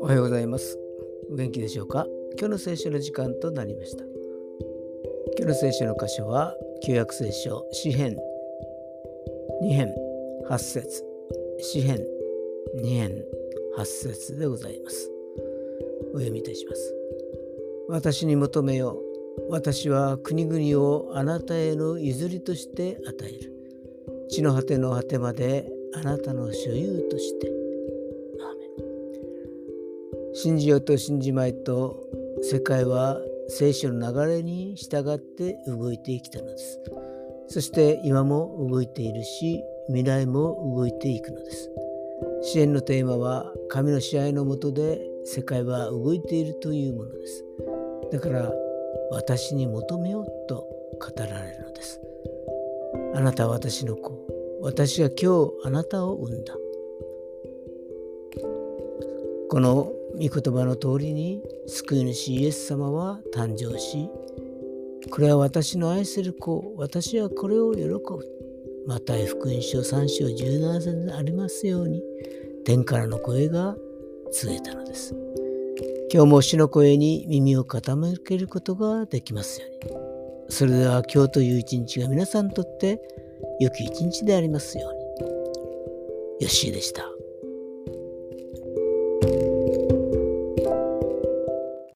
おはようございます。お元気でしょうか？今日の聖書の時間となりました。今日の聖書の箇所は、旧約聖書、詩編2編8節詩編2編8節でございます。お読みいたします。私に求めよう。私は国々をあなたへの譲りとして与える。地の果ての果てまであなたの所有として。信じようと信じまいと世界は聖書の流れに従って動いてきたのです。そして今も動いているし未来も動いていくのです。支援のテーマは神の支配のもとで世界は動いているというものです。だから私に求めようと語られるのです。あなたは私の子。私が今日あなたを産んだ。この御言葉の通りに救い主イエス様は誕生しこれは私の愛する子私はこれを喜ぶまた福音書3章17節でありますように天からの声が告げたのです今日も死の声に耳を傾けることができますようにそれでは今日という一日が皆さんにとって良き一日でありますように。よッしーでした。